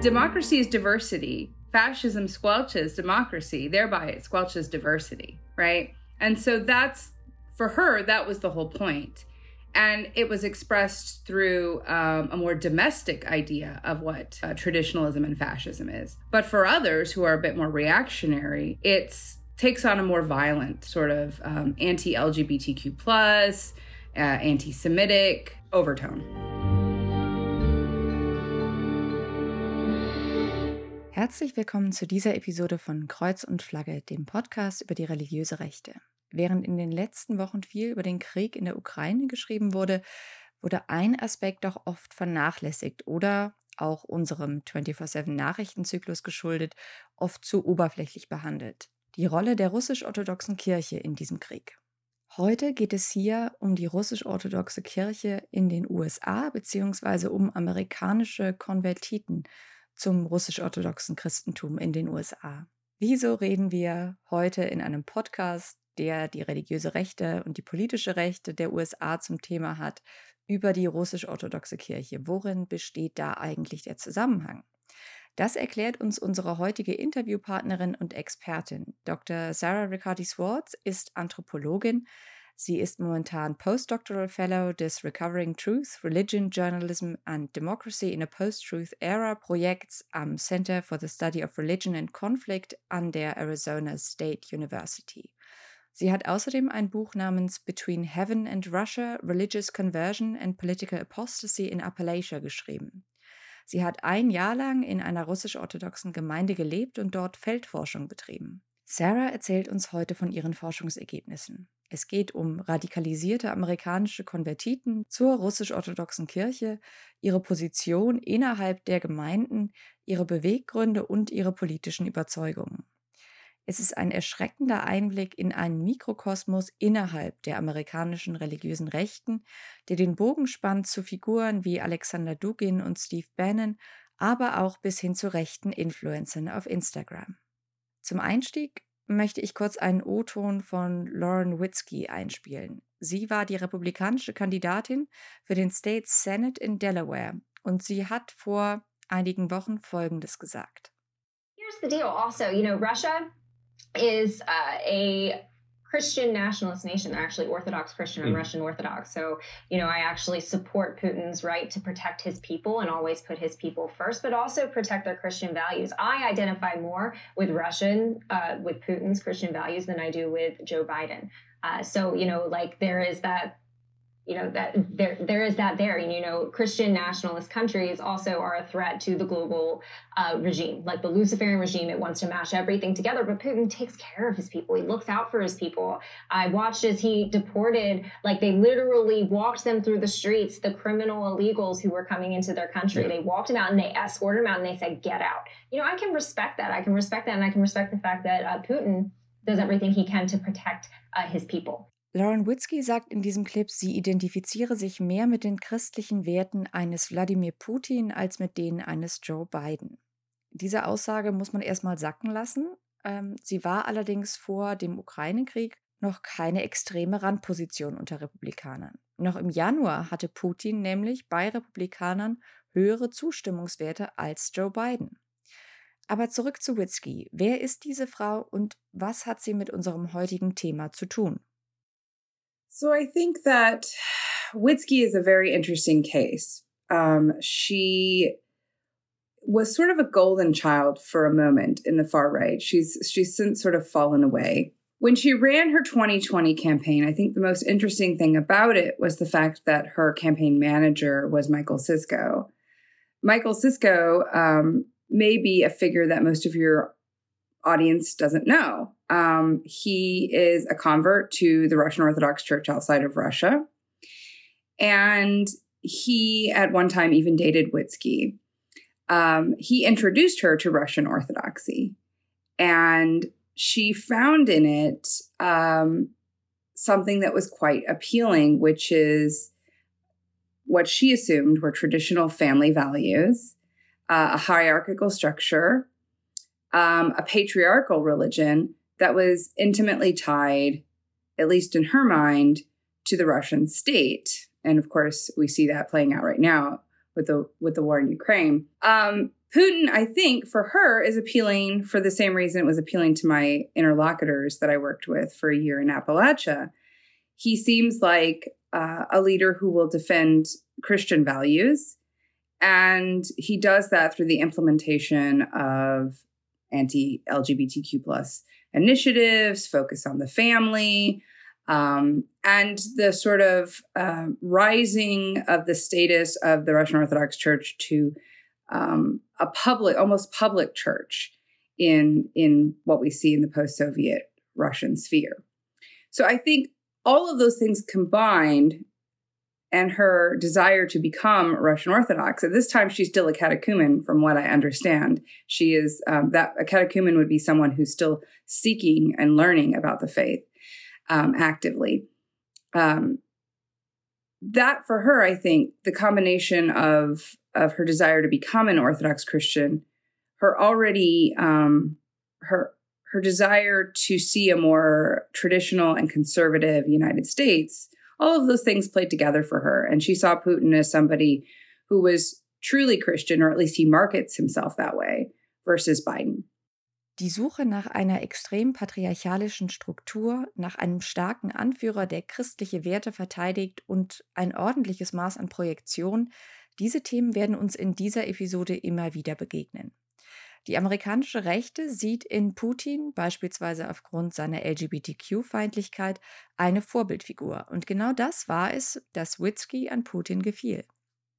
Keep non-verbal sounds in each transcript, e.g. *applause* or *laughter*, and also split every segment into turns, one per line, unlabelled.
Democracy is diversity. Fascism squelches democracy, thereby it squelches diversity, right? And so that's for her, that was the whole point. And it was expressed through um, a more domestic idea of what uh, traditionalism and fascism is. But for others who are a bit more reactionary, it takes on a more violent sort of um, anti-LGBTQ plus, uh, anti-Semitic overtone.
Herzlich willkommen zu dieser Episode von Kreuz und Flagge, dem Podcast über die religiöse Rechte. Während in den letzten Wochen viel über den Krieg in der Ukraine geschrieben wurde, wurde ein Aspekt doch oft vernachlässigt oder auch unserem 24-7 Nachrichtenzyklus geschuldet, oft zu oberflächlich behandelt die Rolle der russisch-orthodoxen Kirche in diesem Krieg. Heute geht es hier um die russisch-orthodoxe Kirche in den USA bzw. um amerikanische Konvertiten zum russisch-orthodoxen Christentum in den USA. Wieso reden wir heute in einem Podcast, der die religiöse Rechte und die politische Rechte der USA zum Thema hat, über die russisch-orthodoxe Kirche? Worin besteht da eigentlich der Zusammenhang? Das erklärt uns unsere heutige Interviewpartnerin und Expertin. Dr. Sarah Riccardi Swartz ist Anthropologin. Sie ist momentan Postdoctoral Fellow des Recovering Truth, Religion, Journalism and Democracy in a Post-Truth Era Projekts am Center for the Study of Religion and Conflict an der Arizona State University. Sie hat außerdem ein Buch namens Between Heaven and Russia, Religious Conversion and Political Apostasy in Appalachia geschrieben. Sie hat ein Jahr lang in einer russisch-orthodoxen Gemeinde gelebt und dort Feldforschung betrieben. Sarah erzählt uns heute von ihren Forschungsergebnissen. Es geht um radikalisierte amerikanische Konvertiten zur russisch-orthodoxen Kirche, ihre Position innerhalb der Gemeinden, ihre Beweggründe und ihre politischen Überzeugungen. Es ist ein erschreckender Einblick in einen Mikrokosmos innerhalb der amerikanischen religiösen Rechten, der den Bogen spannt zu Figuren wie Alexander Dugin und Steve Bannon, aber auch bis hin zu rechten Influencern auf Instagram. Zum Einstieg möchte ich kurz einen O-Ton von Lauren Witzke einspielen. Sie war die republikanische Kandidatin für den State Senate in Delaware und sie hat vor einigen Wochen Folgendes gesagt.
Here's the deal also, you know, Russia is uh, a Christian nationalist nation. They're actually Orthodox Christian and mm. Russian Orthodox. So, you know, I actually support Putin's right to protect his people and always put his people first, but also protect their Christian values. I identify more with Russian, uh, with Putin's Christian values than I do with Joe Biden. Uh, so, you know, like there is that you know that there there is that there. And you know christian nationalist countries also are a threat to the global uh, regime like the luciferian regime. It wants to mash everything together but putin takes care of his people. He looks out for his people. I watched as he deported like they literally walked them through the streets the criminal illegals who were coming into their country. Yeah. they walked them out and they escorted them out and they said get out. You know i can respect that. I can respect that. And i can respect the fact that uh, putin does everything he can to protect uh, his people
Lauren Witzke sagt in diesem Clip, sie identifiziere sich mehr mit den christlichen Werten eines Wladimir Putin als mit denen eines Joe Biden. Diese Aussage muss man erstmal sacken lassen. Ähm, sie war allerdings vor dem Ukraine-Krieg noch keine extreme Randposition unter Republikanern. Noch im Januar hatte Putin nämlich bei Republikanern höhere Zustimmungswerte als Joe Biden. Aber zurück zu Witzke. Wer ist diese Frau und was hat sie mit unserem heutigen Thema zu tun?
So I think that Witzke is a very interesting case. Um, she was sort of a golden child for a moment in the far right. She's she's since sort of fallen away. When she ran her 2020 campaign, I think the most interesting thing about it was the fact that her campaign manager was Michael Sisco. Michael Sisco um, may be a figure that most of your audience doesn't know. Um, he is a convert to the Russian Orthodox Church outside of Russia. And he, at one time, even dated Witzke. Um, he introduced her to Russian Orthodoxy. And she found in it um, something that was quite appealing, which is what she assumed were traditional family values, uh, a hierarchical structure, um, a patriarchal religion that was intimately tied, at least in her mind, to the Russian state. and of course, we see that playing out right now with the with the war in Ukraine. Um, Putin, I think, for her is appealing for the same reason it was appealing to my interlocutors that I worked with for a year in Appalachia. He seems like uh, a leader who will defend Christian values, and he does that through the implementation of anti-LGBTQ plus initiatives, focus on the family, um, and the sort of uh, rising of the status of the Russian Orthodox Church to um, a public, almost public church in in what we see in the post-Soviet Russian sphere. So I think all of those things combined and her desire to become Russian Orthodox. At this time, she's still a catechumen, from what I understand. She is um, that a catechumen would be someone who's still seeking and learning about the faith um, actively. Um, that for her, I think the combination of of her desire to become an Orthodox Christian, her already um, her her desire to see a more traditional and conservative United States, all of those things played together for her, and she saw Putin as somebody who was truly Christian, or at least he markets himself that way, versus Biden.
Die Suche nach einer extrem patriarchalischen Struktur, nach einem starken Anführer, der christliche Werte verteidigt und ein ordentliches Maß an Projektion, diese Themen werden uns in dieser Episode immer wieder begegnen. Die amerikanische Rechte sieht in Putin beispielsweise aufgrund seiner LGBTQ-Feindlichkeit eine Vorbildfigur. Und genau das war es, das Witzki an Putin gefiel.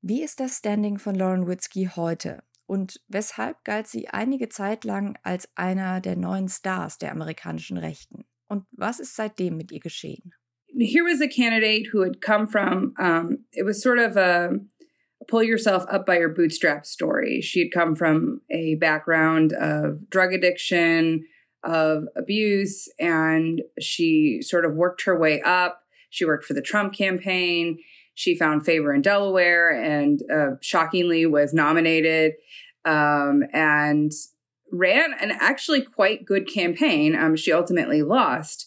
Wie ist das Standing von Lauren Witzki heute? und weshalb galt sie einige Zeit lang als einer der neuen Stars der amerikanischen Rechten. Und was ist seitdem mit ihr geschehen?
Here was a candidate who had come from, um, it was sort of a pull yourself up by your bootstraps story. She had come from a background of drug addiction, of abuse, and she sort of worked her way up. She worked for the Trump campaign. She found favor in Delaware and uh, shockingly was nominated um, and ran an actually quite good campaign. Um, she ultimately lost.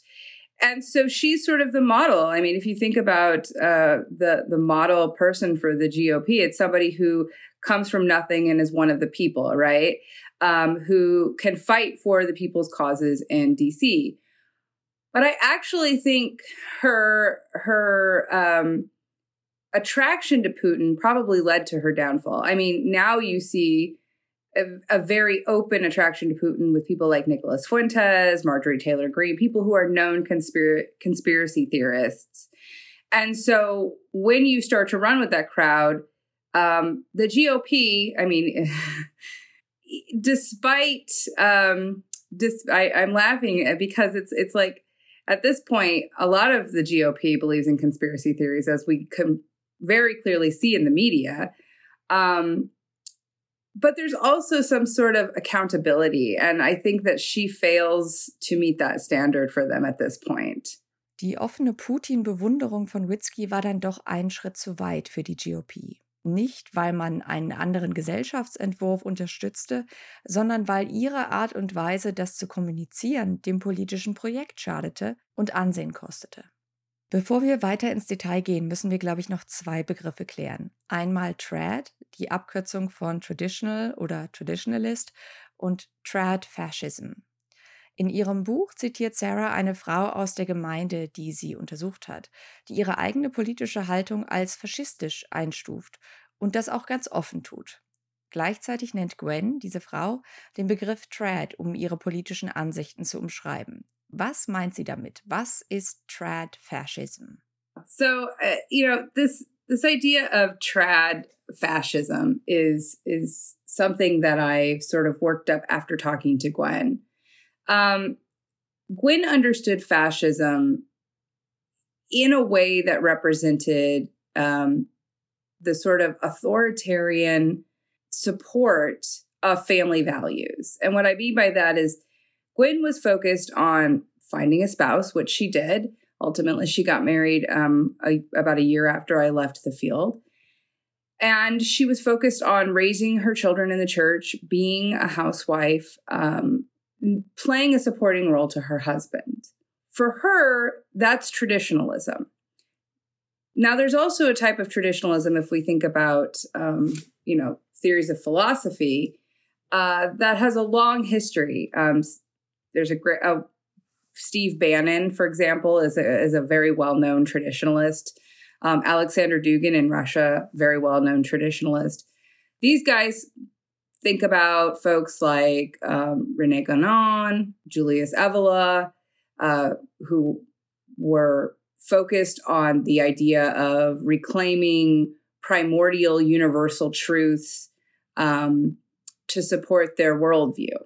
And so she's sort of the model. I mean, if you think about uh, the the model person for the GOP, it's somebody who comes from nothing and is one of the people, right? Um, who can fight for the people's causes in DC. But I actually think her her um, attraction to Putin probably led to her downfall. I mean, now you see a, a, very open attraction to Putin with people like Nicholas Fuentes, Marjorie Taylor Greene, people who are known conspir- conspiracy theorists. And so when you start to run with that crowd, um, the GOP, I mean, *laughs* despite, um, dis- I, I'm laughing because it's it's like at this point, a lot of the GOP believes in conspiracy theories, as we can very clearly see in the media. Um, but there's also some sort of accountability. And I think that she fails to meet that standard for them at this point.
Die offene Putin-Bewunderung von Witzki war dann doch ein Schritt zu weit für die GOP. Nicht, weil man einen anderen Gesellschaftsentwurf unterstützte, sondern weil ihre Art und Weise, das zu kommunizieren, dem politischen Projekt schadete und Ansehen kostete. Bevor wir weiter ins Detail gehen, müssen wir, glaube ich, noch zwei Begriffe klären. Einmal Trad, die Abkürzung von Traditional oder Traditionalist, und Trad Fascism. In ihrem Buch zitiert Sarah eine Frau aus der Gemeinde, die sie untersucht hat, die ihre eigene politische Haltung als faschistisch einstuft und das auch ganz offen tut. Gleichzeitig nennt Gwen, diese Frau, den Begriff Trad, um ihre politischen Ansichten zu umschreiben. Was meint sie damit? Was ist trad fascism?
So, uh, you know, this this idea of trad fascism is is something that I sort of worked up after talking to Gwen. Um, Gwen understood fascism in a way that represented um, the sort of authoritarian support of family values. And what I mean by that is Gwen was focused on finding a spouse, which she did. Ultimately, she got married um, a, about a year after I left the field. And she was focused on raising her children in the church, being a housewife, um, playing a supporting role to her husband. For her, that's traditionalism. Now, there's also a type of traditionalism, if we think about, um, you know, theories of philosophy, uh, that has a long history. Um, there's a great, uh, Steve Bannon, for example, is a, is a very well known traditionalist. Um, Alexander Dugin in Russia, very well known traditionalist. These guys think about folks like um, Rene Guénon, Julius Evola, uh, who were focused on the idea of reclaiming primordial universal truths um, to support their worldview.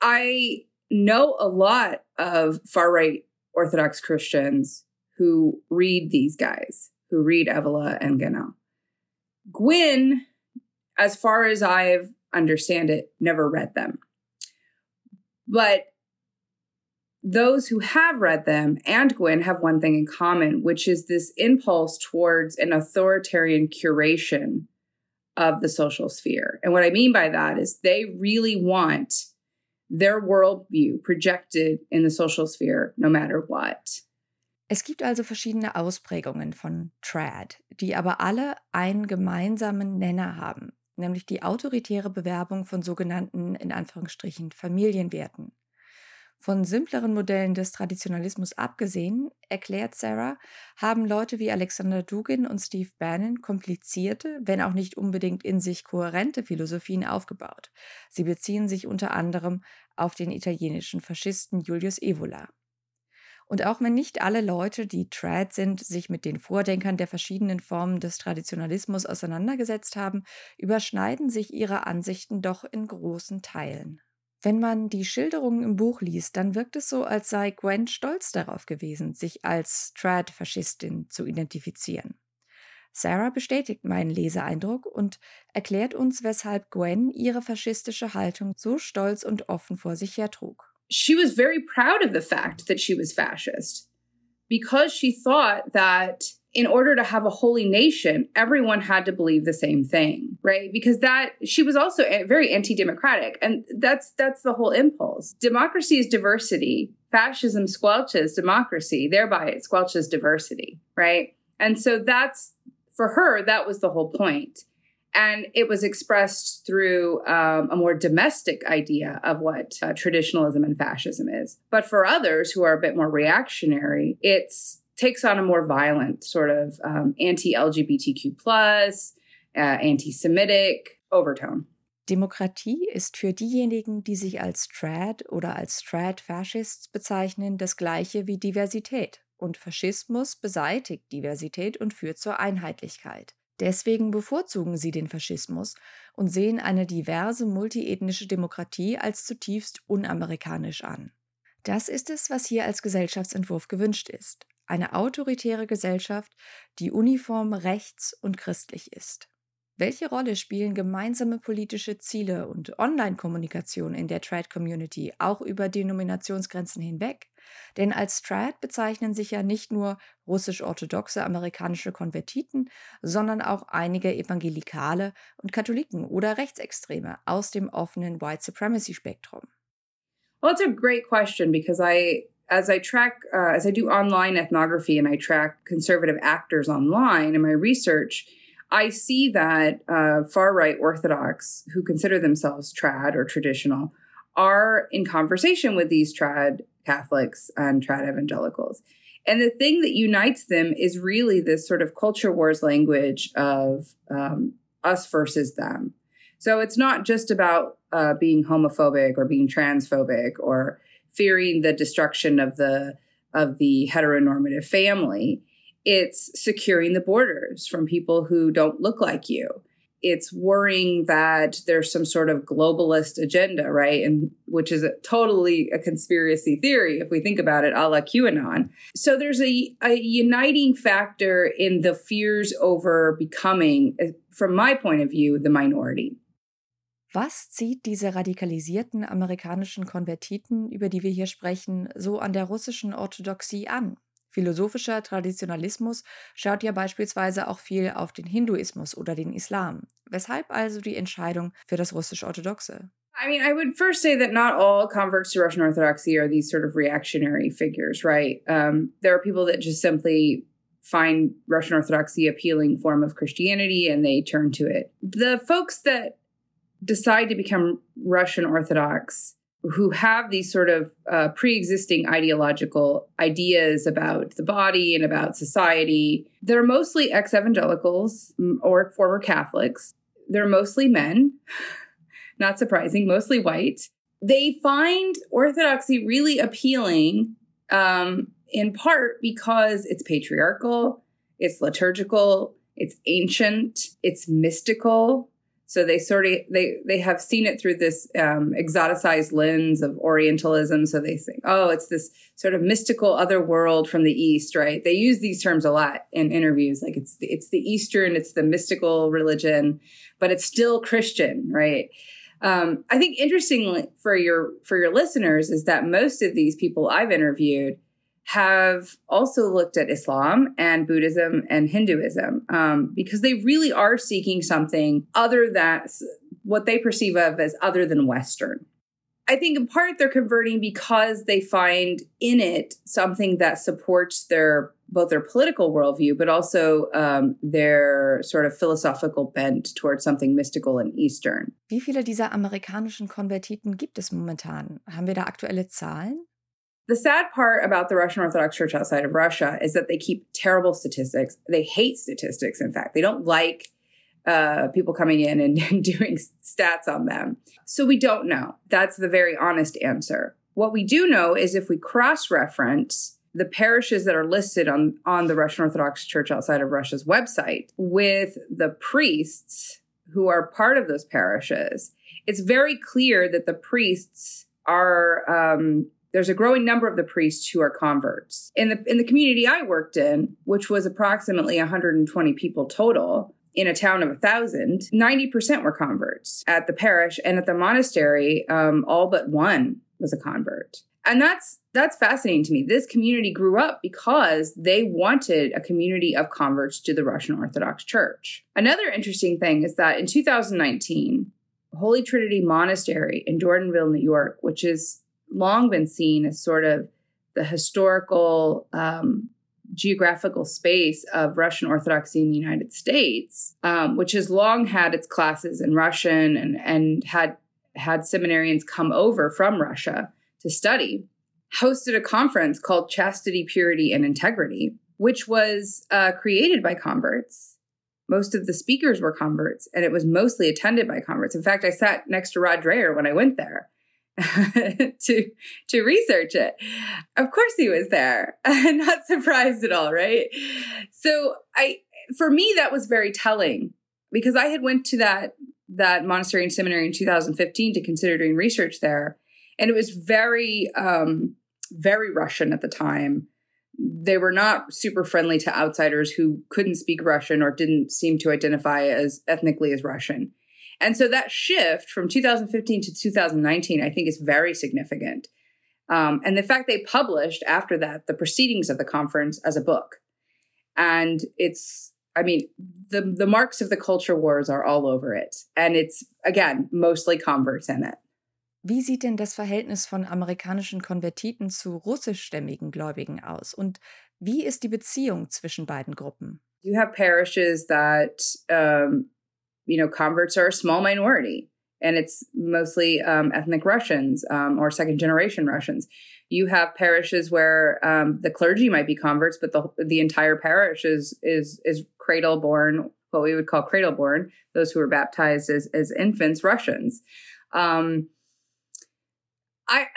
I know a lot of far right Orthodox Christians who read these guys, who read Evola and Guénon. Gwen, as far as I've understand it, never read them. But those who have read them and Gwen have one thing in common, which is this impulse towards an authoritarian curation of the social sphere. And what I mean by that is they really want their worldview projected in the social sphere no matter what.
Es gibt also verschiedene Ausprägungen von Trad, die aber alle einen gemeinsamen Nenner haben, nämlich die autoritäre Bewerbung von sogenannten in Anführungsstrichen Familienwerten. Von simpleren Modellen des Traditionalismus abgesehen, erklärt Sarah, haben Leute wie Alexander Dugin und Steve Bannon komplizierte, wenn auch nicht unbedingt in sich kohärente Philosophien aufgebaut. Sie beziehen sich unter anderem auf den italienischen Faschisten Julius Evola. Und auch wenn nicht alle Leute, die Trad sind, sich mit den Vordenkern der verschiedenen Formen des Traditionalismus auseinandergesetzt haben, überschneiden sich ihre Ansichten doch in großen Teilen. Wenn man die Schilderungen im Buch liest, dann wirkt es so, als sei Gwen stolz darauf gewesen, sich als Trad-Faschistin zu identifizieren. Sarah bestätigt meinen Leseeindruck und erklärt uns, weshalb Gwen ihre faschistische Haltung so stolz und offen vor sich hertrug.
She was very proud of the fact that she was fascist because she thought that in order to have a holy nation, everyone had to believe the same thing, right? Because that she was also very anti-democratic, and that's that's the whole impulse. Democracy is diversity. Fascism squelches democracy, thereby it squelches diversity, right? And so that's for her. That was the whole point, and it was expressed through um, a more domestic idea of what uh, traditionalism and fascism is. But for others who are a bit more reactionary, it's takes on a more violent sort of um, anti-LGBTQ plus, uh, anti-Semitic overtone.
Demokratie ist für diejenigen, die sich als Trad oder als Trad-Fascists bezeichnen, das gleiche wie Diversität. Und Faschismus beseitigt Diversität und führt zur Einheitlichkeit. Deswegen bevorzugen sie den Faschismus und sehen eine diverse multiethnische Demokratie als zutiefst unamerikanisch an. Das ist es, was hier als Gesellschaftsentwurf gewünscht ist eine autoritäre Gesellschaft, die uniform rechts und christlich ist. Welche Rolle spielen gemeinsame politische Ziele und Online-Kommunikation in der Trad-Community auch über Denominationsgrenzen hinweg? Denn als Trad bezeichnen sich ja nicht nur russisch-orthodoxe amerikanische Konvertiten, sondern auch einige Evangelikale und Katholiken oder Rechtsextreme aus dem offenen White Supremacy-Spektrum.
Well, it's a great question because I as I track, uh, as I do online ethnography and I track conservative actors online in my research, I see that uh, far right Orthodox who consider themselves trad or traditional are in conversation with these trad Catholics and trad evangelicals. And the thing that unites them is really this sort of culture wars language of um, us versus them. So it's not just about uh, being homophobic or being transphobic or fearing the destruction of the of the heteronormative family it's securing the borders from people who don't look like you. It's worrying that there's some sort of globalist agenda right? And which is a, totally a conspiracy theory if we think about it a la qanon. So there's a, a uniting factor in the fears over becoming from my point of view the minority
Was zieht diese radikalisierten amerikanischen Konvertiten, über die wir hier sprechen, so an der russischen Orthodoxie an? Philosophischer Traditionalismus schaut ja beispielsweise auch viel auf den Hinduismus oder den Islam. Weshalb also die Entscheidung für das russisch-orthodoxe?
I mean, I would first say that not all converts to Russian Orthodoxy are these sort of reactionary figures, right? Um, there are people that just simply find Russian Orthodoxy appealing form of Christianity and they turn to it. The folks that decide to become Russian Orthodox who have these sort of uh, pre-existing ideological ideas about the body and about society. They're mostly ex-evangelicals or former catholics. They're mostly men *laughs* not surprising mostly white. They find orthodoxy really appealing um, in part because it's patriarchal it's liturgical it's ancient it's mystical so they sort of they they have seen it through this um, exoticized lens of Orientalism. So they think, oh, it's this sort of mystical other world from the East, right? They use these terms a lot in interviews, like it's the, it's the Eastern, it's the mystical religion, but it's still Christian, right? Um, I think interestingly for your for your listeners is that most of these people I've interviewed have also looked at Islam and Buddhism and Hinduism um, because they really are seeking something other than what they perceive of as other than Western. I think in part they're converting because they find in it something that supports their both their political worldview, but also um, their sort of philosophical bent towards something mystical and Eastern.
Wie viele dieser amerikanischen Konvertiten gibt es momentan? Haben wir da aktuelle Zahlen?
The sad part about the Russian Orthodox Church outside of Russia is that they keep terrible statistics. They hate statistics, in fact. They don't like uh, people coming in and, *laughs* doing stats on them. So we don't know. That's the very honest answer. What we do know is if we cross reference the parishes that are listed on, on the Russian Orthodox Church outside of Russia's website with the priests who are part of those parishes, it's very clear that the priests are um, there's a growing number of the priests who are converts. In the in the community I worked in, which was approximately 120 people total, in a town of a thousand, 90% were converts at the parish, and at the monastery, um, all but one was a convert. And that's that's fascinating to me. This community grew up because they wanted a community of converts to the Russian Orthodox Church. Another interesting thing is that in 2019, Holy Trinity Monastery in Jordanville, New York, which is long been seen as sort of the historical um, geographical space of Russian Orthodoxy in the United States, um, which has long had its classes in Russian and, and had had seminarians come over from Russia to study, hosted a conference called Chastity, Purity, and Integrity, which was uh, created by converts. Most of the speakers were converts, and it was mostly attended by converts. In fact, I sat next to Rod Dreher when I went there. *laughs* to to research it. Of course he was there. *laughs* Not surprised at all, right? So I for me that was very telling because I had went to that that monastery and seminary in 2015 to consider doing research there and it was very um very Russian at the time. They were not super friendly to outsiders who couldn't speak Russian or didn't seem to identify as ethnically as Russian. And so that shift from 2015 to 2019, I think, is very significant. Um, and the fact they published after that the proceedings of the conference as a book. And it's, I mean, the, the marks of the culture wars are all over it. And it's, again, mostly converts in it.
Wie sieht denn das Verhältnis von amerikanischen Konvertiten zu russischstämmigen Gläubigen aus? Und wie ist die Beziehung zwischen beiden Gruppen?
You have parishes that um, you know, converts are a small minority, and it's mostly um, ethnic Russians um, or second generation Russians. You have parishes where um, the clergy might be converts, but the the entire parish is is is cradle born, what we would call cradle born, those who were baptized as as infants, Russians. Um, I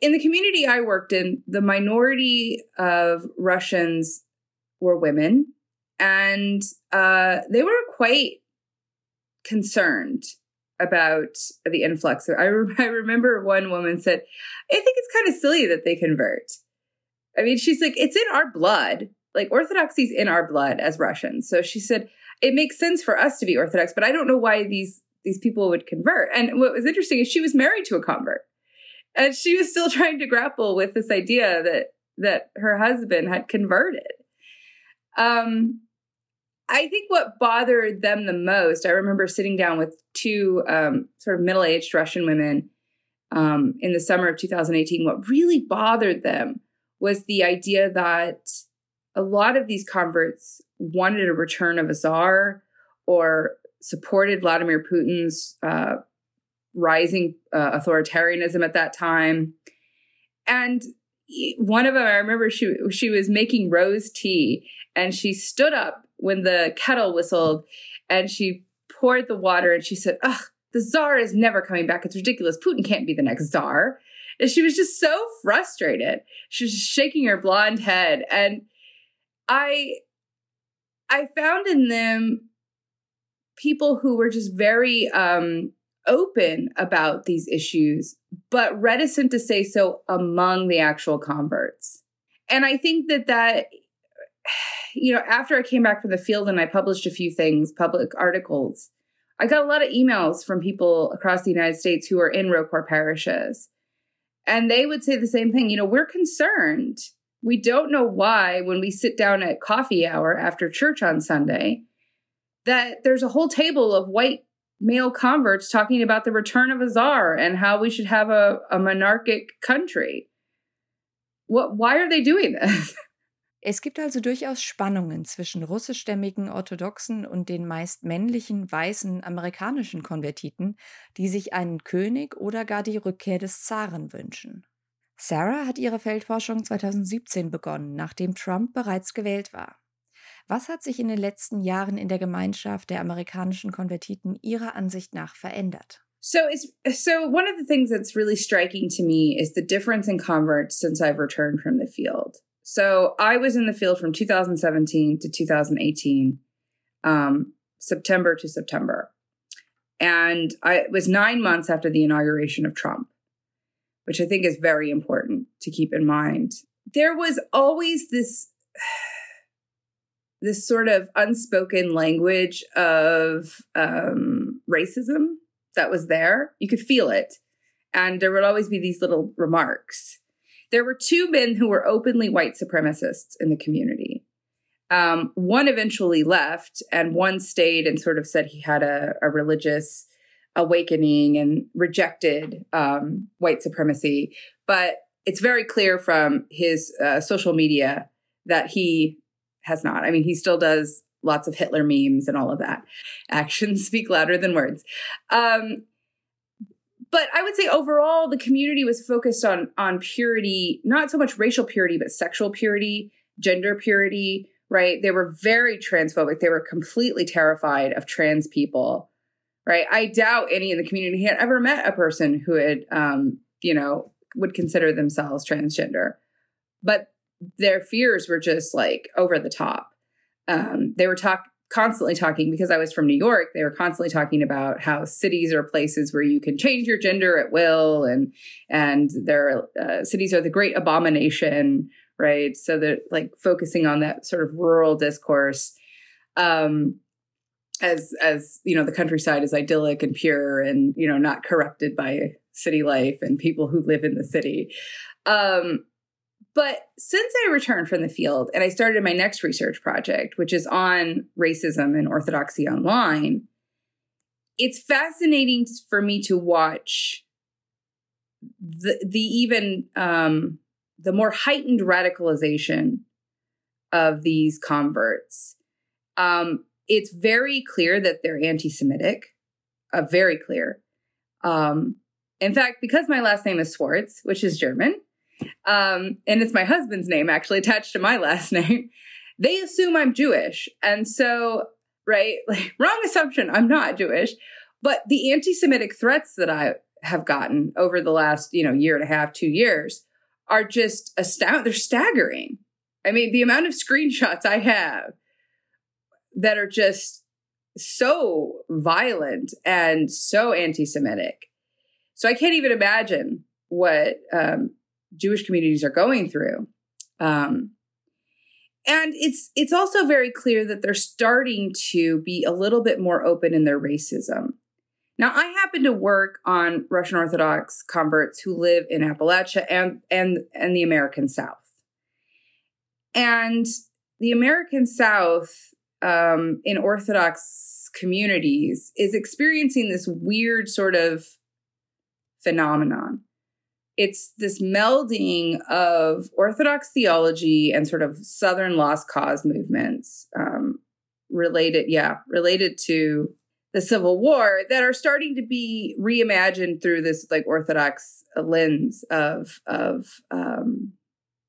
in the community I worked in, the minority of Russians were women, and uh, they were quite concerned about the influx. I, re- *laughs* I remember one woman said, I think it's kind of silly that they convert. I mean, she's like, it's in our blood. Like orthodoxy's in our blood as Russians. So she said, it makes sense for us to be Orthodox, but I don't know why these these people would convert. And what was interesting is she was married to a convert. And she was still *laughs* trying to grapple with this idea that that her husband had converted. Um, I think what bothered them the most, I remember sitting down with two um, sort of middle aged Russian women um, in the summer of 2018. What really bothered them was the idea that a lot of these converts wanted a return of a czar or supported Vladimir Putin's uh, rising uh, authoritarianism at that time. And one of them, I remember she she was making rose tea, and she stood up when the kettle whistled, and she poured the water, and she said, "Ugh, the czar is never coming back. It's ridiculous. Putin can't be the next czar." And she was just so frustrated. She was shaking her blonde head, and I I found in them people who were just very um, open about these issues, but reticent to say so among the actual converts. And I think that that, you know, after I came back from the field and I published a few things, public articles, I got a lot of emails from people across the United States who are in ROCOR parishes. And they would say the same thing. You know, we're concerned. We don't know why, when we sit down at coffee hour after church on Sunday, that there's a whole table of white male converts talking about the return of a czar and how we should have a, a monarchic country. What, why are they doing this? *laughs*
Es gibt also durchaus Spannungen zwischen russischstämmigen Orthodoxen und den meist männlichen, weißen amerikanischen Konvertiten, die sich einen König oder gar die Rückkehr des Zaren wünschen. Sarah hat ihre Feldforschung 2017 begonnen, nachdem Trump bereits gewählt war. Was hat sich in den letzten Jahren in der Gemeinschaft der amerikanischen Konvertiten Ihrer Ansicht nach verändert?
So it's so one of the things that's really striking to me is the difference in converts since I've returned from the field. So I was in the field from 2017 to 2018, um, September to September. And I, it was nine months after the inauguration of Trump, which I think is very important to keep in mind. There was always this *sighs* this sort of unspoken language of um, racism that was there. You could feel it. And there would always be these little remarks. There were two men who were openly white supremacists in the community. Um, one eventually left, and one stayed and sort of said he had a, a religious awakening and rejected um, white supremacy. But it's very clear from his uh, social media that he has not. I mean, he still does lots of Hitler memes and all of that. Actions speak louder than words. Um, but I would say overall, the community was focused on on purity, not so much racial purity, but sexual purity, gender purity. Right? They were very transphobic. They were completely terrified of trans people. Right? I doubt any in the community had ever met a person who had, um, you know, would consider themselves transgender. But their fears were just like over the top. Um, they were talk constantly talking because I was from New York. They were constantly talking about how cities are places where you can change your gender at will, and and their uh, cities are the great abomination, right? So they're like focusing on that sort of rural discourse. Um, as as you know the countryside is idyllic and pure and you know not corrupted by city life and people who live in the city um but since I returned from the field and I started my next research project, which is on racism and orthodoxy online, it's fascinating for me to watch the the even um, the more heightened radicalization of these converts. Um, it's very clear that they're anti-Semitic, uh, very clear. Um, in fact, because my last name is Swartz, which is German, um, and it's my husband's name actually attached to my *laughs* last name. They assume I'm Jewish. And so, right, *laughs* like wrong assumption, I'm not Jewish. But the anti-Semitic threats that I have gotten over the last, you know, year and a half, two years are just astounding. They're staggering. I mean, the amount of screenshots I have that are just so violent and so anti-Semitic. So I can't even imagine what um, Jewish communities are going through. Um, and it's it's also very clear that they're starting to be a little bit more open in their racism. Now, I happen to work on Russian Orthodox converts who live in Appalachia and and and the American South. And the American South um, in Orthodox communities is experiencing this weird sort of phenomenon it's this melding of Orthodox theology and sort of Southern lost cause movements um, related, yeah, related to the Civil War that are starting to be reimagined through this like Orthodox lens of of um,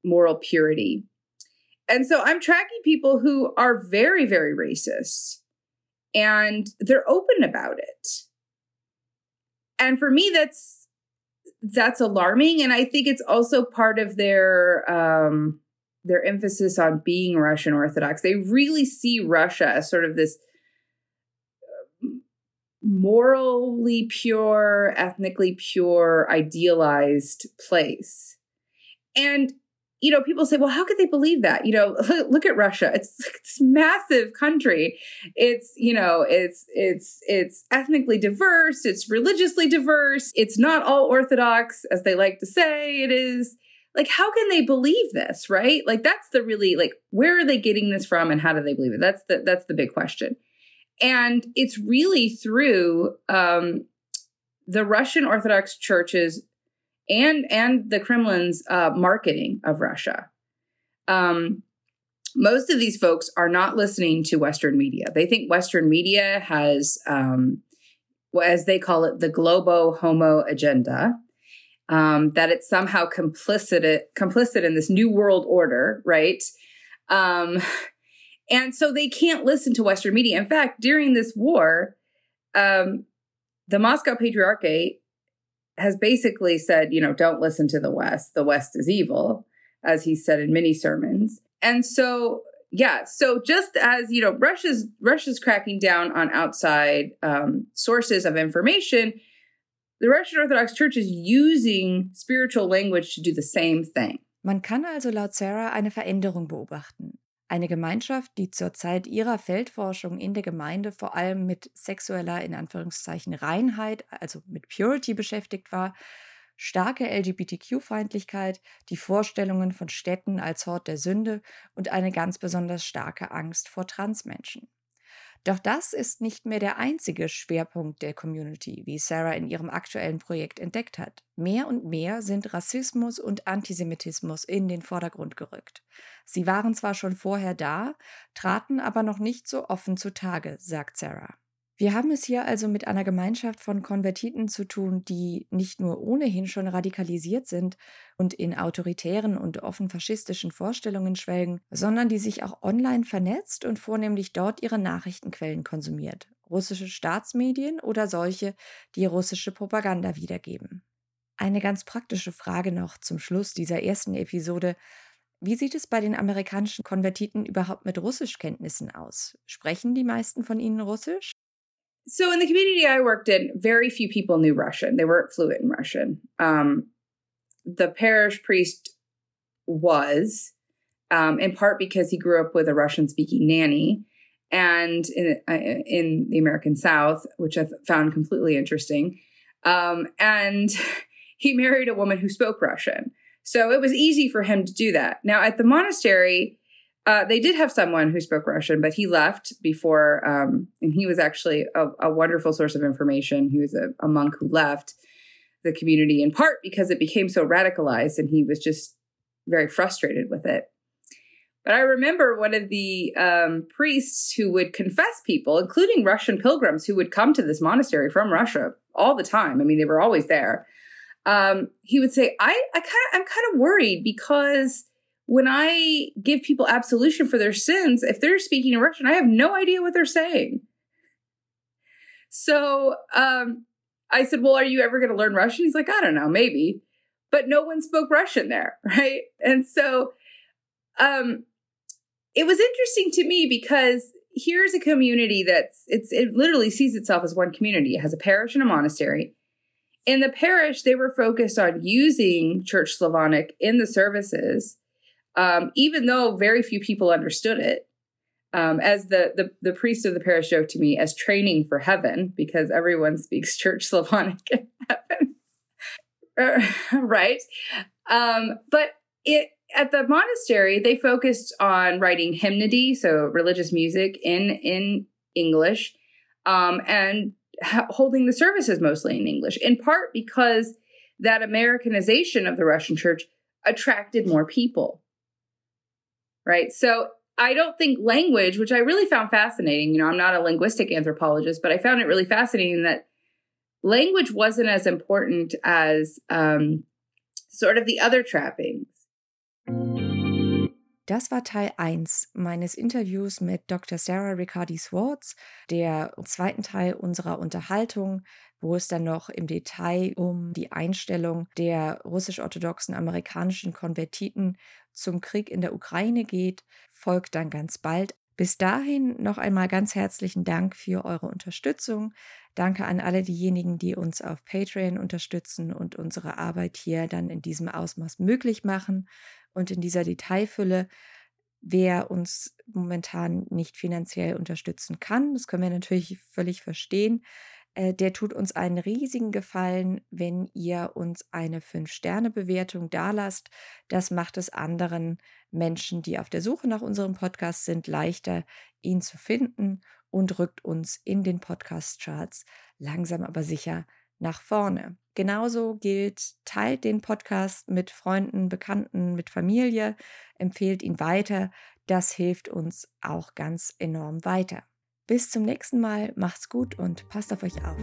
moral purity. And so I'm tracking people who are very, very racist and they're open about it. And for me, that's that's alarming. And i think it's also part of their um their emphasis on being russian orthodox. They really see russia as sort of this um, morally pure ethnically pure idealized place. And you know, people say, well, how could they believe that? You know, *laughs* look at Russia. It's *laughs* this massive country. It's, you know, it's, it's, it's ethnically diverse. It's religiously diverse. It's not all Orthodox, as they like to say it is. Like, how can they believe this? Right. Like, that's the really, like, where are they getting this from and how do they believe it? That's the, that's the big question. And it's really through, um, the Russian Orthodox churches and and the Kremlin's uh, marketing of Russia. Um, most of these folks are not listening to Western media. They think Western media has, um, as they call it, the globo homo agenda. Um, that it's somehow complicit complicit in this new world order, right? Um, and so they can't listen to Western media. In fact, during this war, um, the Moscow Patriarchate has basically said, you know, don't listen to the West. The West is evil, as he said in many sermons. And so, yeah, so just as you know, Russia's Russia's cracking down on outside um, sources of information, the Russian Orthodox Church is using spiritual language to do the same thing.
Man kann also laut Sarah eine Veränderung beobachten. Eine Gemeinschaft, die zur Zeit ihrer Feldforschung in der Gemeinde vor allem mit sexueller in Anführungszeichen Reinheit, also mit Purity beschäftigt war, starke LGBTQ-Feindlichkeit, die Vorstellungen von Städten als Hort der Sünde und eine ganz besonders starke Angst vor Transmenschen. Doch das ist nicht mehr der einzige Schwerpunkt der Community, wie Sarah in ihrem aktuellen Projekt entdeckt hat. Mehr und mehr sind Rassismus und Antisemitismus in den Vordergrund gerückt. Sie waren zwar schon vorher da, traten aber noch nicht so offen zutage, sagt Sarah. Wir haben es hier also mit einer Gemeinschaft von Konvertiten zu tun, die nicht nur ohnehin schon radikalisiert sind und in autoritären und offen faschistischen Vorstellungen schwelgen, sondern die sich auch online vernetzt und vornehmlich dort ihre Nachrichtenquellen konsumiert, russische Staatsmedien oder solche, die russische Propaganda wiedergeben. Eine ganz praktische Frage noch zum Schluss dieser ersten Episode. Wie sieht es bei den amerikanischen Konvertiten überhaupt mit Russischkenntnissen aus? Sprechen die meisten von ihnen Russisch?
So in the community I worked in, very few people knew Russian. They weren't fluent in Russian. Um, the parish priest was, um, in part because he grew up with a Russian speaking nanny, and in uh, in the American South, which I found completely interesting. Um, and *laughs* he married a woman who spoke Russian, so it was easy for him to do that. Now at the monastery, uh, they did have someone who spoke Russian, but he left before, um, and he was actually a, a, wonderful source of information. He was a, a, monk who left the community in part because it became so radicalized, and he was just very frustrated with it. But I remember one of the um, priests who would confess people, including Russian pilgrims who would come to this monastery from Russia all the time. I mean, they were always there. Um, he would say, "I, I kind of, I'm kind of worried because." When I give people absolution for their sins, if they're speaking in Russian, I have no idea what they're saying. So um, I said, Well, are you ever going to learn Russian? He's like, I don't know, maybe. But no one spoke Russian there, *laughs* right? And so um, it was interesting to me because here's a community that's it's it literally sees itself as one community. It has a parish and a monastery. In the parish, they were focused on using Church Slavonic in the services um, even though very few people understood it. Um, as the, the the priest of the parish joked to me, as training for heaven, because everyone speaks *laughs* Church Slavonic in heaven, *laughs* *laughs* right? Um, but it at the monastery they focused on writing hymnody, so religious music in in English, um, and ha- holding the services mostly in English. In part because that Americanization of the Russian church attracted more people. Right. So I don't think language, which I really found fascinating, you know, I'm not a linguistic anthropologist, but I found it really fascinating that language wasn't as important as um, sort of the other trappings.
Das war Teil 1 meines Interviews mit Dr. Sarah Riccardi Swartz, der zweiten Teil unserer Unterhaltung, wo es dann noch im Detail um die Einstellung der russisch-orthodoxen amerikanischen Konvertiten zum Krieg in der Ukraine geht, folgt dann ganz bald. Bis dahin noch einmal ganz herzlichen Dank für eure Unterstützung. Danke an alle diejenigen, die uns auf Patreon unterstützen und unsere Arbeit hier dann in diesem Ausmaß möglich machen und in dieser Detailfülle. Wer uns momentan nicht finanziell unterstützen kann, das können wir natürlich völlig verstehen, der tut uns einen riesigen Gefallen, wenn ihr uns eine 5-Sterne-Bewertung dalasst. Das macht es anderen Menschen, die auf der Suche nach unserem Podcast sind, leichter, ihn zu finden und rückt uns in den Podcast-Charts langsam aber sicher nach vorne. Genauso gilt, teilt den Podcast mit Freunden, Bekannten, mit Familie, empfehlt ihn weiter. Das hilft uns auch ganz enorm weiter. Bis zum nächsten Mal, macht's gut und passt auf euch auf.